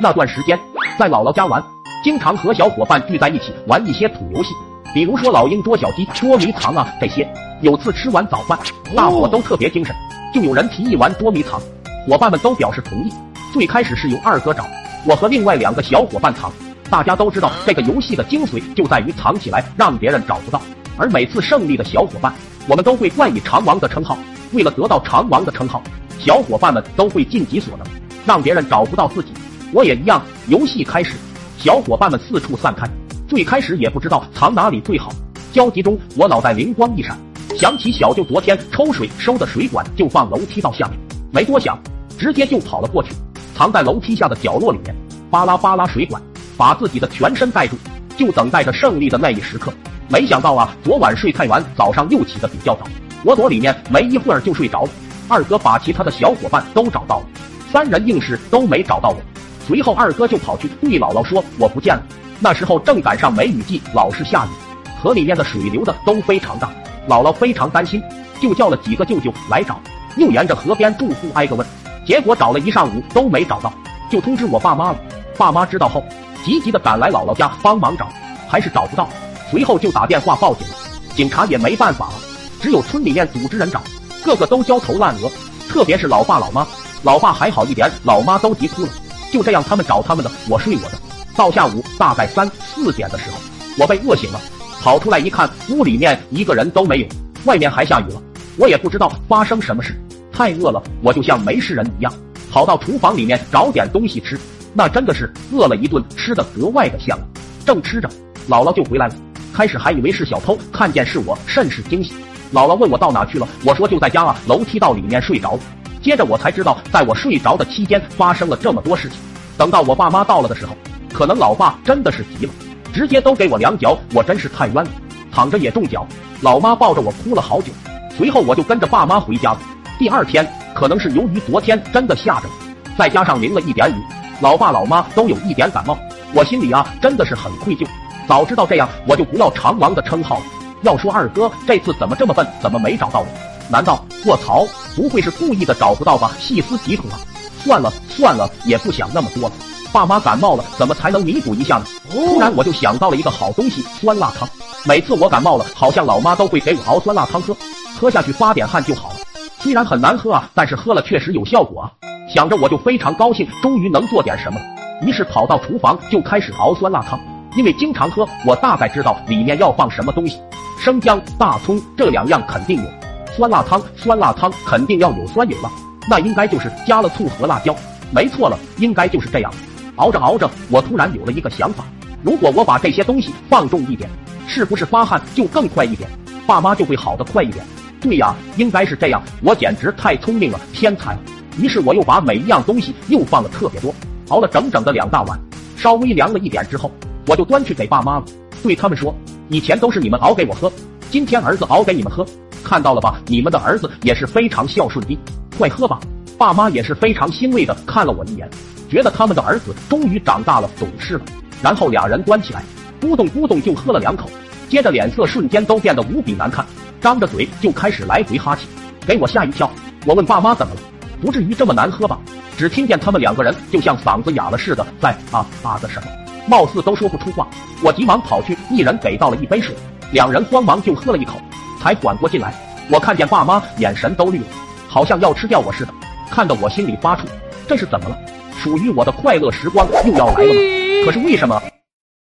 那段时间在姥姥家玩，经常和小伙伴聚在一起玩一些土游戏，比如说老鹰捉小鸡、捉迷藏啊这些。有次吃完早饭，大伙都特别精神，就有人提议玩捉迷藏，伙伴们都表示同意。最开始是由二哥找，我和另外两个小伙伴藏。大家都知道这个游戏的精髓就在于藏起来让别人找不到，而每次胜利的小伙伴，我们都会冠以长王的称号。为了得到长王的称号，小伙伴们都会尽己所能，让别人找不到自己。我也一样。游戏开始，小伙伴们四处散开。最开始也不知道藏哪里最好，焦急中我脑袋灵光一闪，想起小舅昨天抽水收的水管就放楼梯道下面，没多想，直接就跑了过去，藏在楼梯下的角落里面，扒拉扒拉水管。把自己的全身盖住，就等待着胜利的那一时刻。没想到啊，昨晚睡太晚，早上又起得比较早。我躲里面没一会儿就睡着了。二哥把其他的小伙伴都找到了，三人硬是都没找到我。随后二哥就跑去对姥姥说我不见了。那时候正赶上梅雨季，老是下雨，河里面的水流的都非常大。姥姥非常担心，就叫了几个舅舅来找，又沿着河边住户挨个问，结果找了一上午都没找到，就通知我爸妈了。爸妈知道后。急急的赶来姥姥家帮忙找，还是找不到，随后就打电话报警了。警察也没办法了，只有村里面组织人找，个个都焦头烂额，特别是老爸老妈。老爸还好一点，老妈都急哭了。就这样，他们找他们的，我睡我的。到下午大概三四点的时候，我被饿醒了，跑出来一看，屋里面一个人都没有，外面还下雨了。我也不知道发生什么事，太饿了，我就像没事人一样，跑到厨房里面找点东西吃。那真的是饿了一顿，吃的格外的香。正吃着，姥姥就回来了。开始还以为是小偷，看见是我，甚是惊喜。姥姥问我到哪去了，我说就在家啊，楼梯道里面睡着了。接着我才知道，在我睡着的期间发生了这么多事情。等到我爸妈到了的时候，可能老爸真的是急了，直接都给我两脚，我真是太冤了，躺着也中脚。老妈抱着我哭了好久。随后我就跟着爸妈回家了。第二天，可能是由于昨天真的下着，再加上淋了一点雨。老爸老妈都有一点感冒，我心里啊真的是很愧疚。早知道这样，我就不要长王的称号了。要说二哥这次怎么这么笨，怎么没找到我？难道卧槽，不会是故意的找不到吧？细思极恐啊！算了算了，也不想那么多了。爸妈感冒了，怎么才能弥补一下呢？突然我就想到了一个好东西——酸辣汤。每次我感冒了，好像老妈都会给我熬酸辣汤喝，喝下去发点汗就好了。虽然很难喝啊，但是喝了确实有效果啊。想着我就非常高兴，终于能做点什么了。于是跑到厨房就开始熬酸辣汤。因为经常喝，我大概知道里面要放什么东西。生姜、大葱这两样肯定有。酸辣汤，酸辣汤肯定要有酸有辣，那应该就是加了醋和辣椒。没错了，应该就是这样。熬着熬着，我突然有了一个想法：如果我把这些东西放重一点，是不是发汗就更快一点？爸妈就会好的快一点。对呀，应该是这样。我简直太聪明了，天才！于是我又把每一样东西又放了特别多，熬了整整的两大碗。稍微凉了一点之后，我就端去给爸妈了，对他们说：“以前都是你们熬给我喝，今天儿子熬给你们喝，看到了吧？你们的儿子也是非常孝顺的，快喝吧。”爸妈也是非常欣慰的看了我一眼，觉得他们的儿子终于长大了，懂事了。然后俩人端起来，咕咚咕咚就喝了两口，接着脸色瞬间都变得无比难看，张着嘴就开始来回哈气，给我吓一跳。我问爸妈怎么了？不至于这么难喝吧？只听见他们两个人就像嗓子哑了似的，在啊啊的什么，貌似都说不出话。我急忙跑去，一人给倒了一杯水，两人慌忙就喝了一口，才缓过劲来。我看见爸妈眼神都绿了，好像要吃掉我似的，看得我心里发怵。这是怎么了？属于我的快乐时光又要来了吗？可是为什么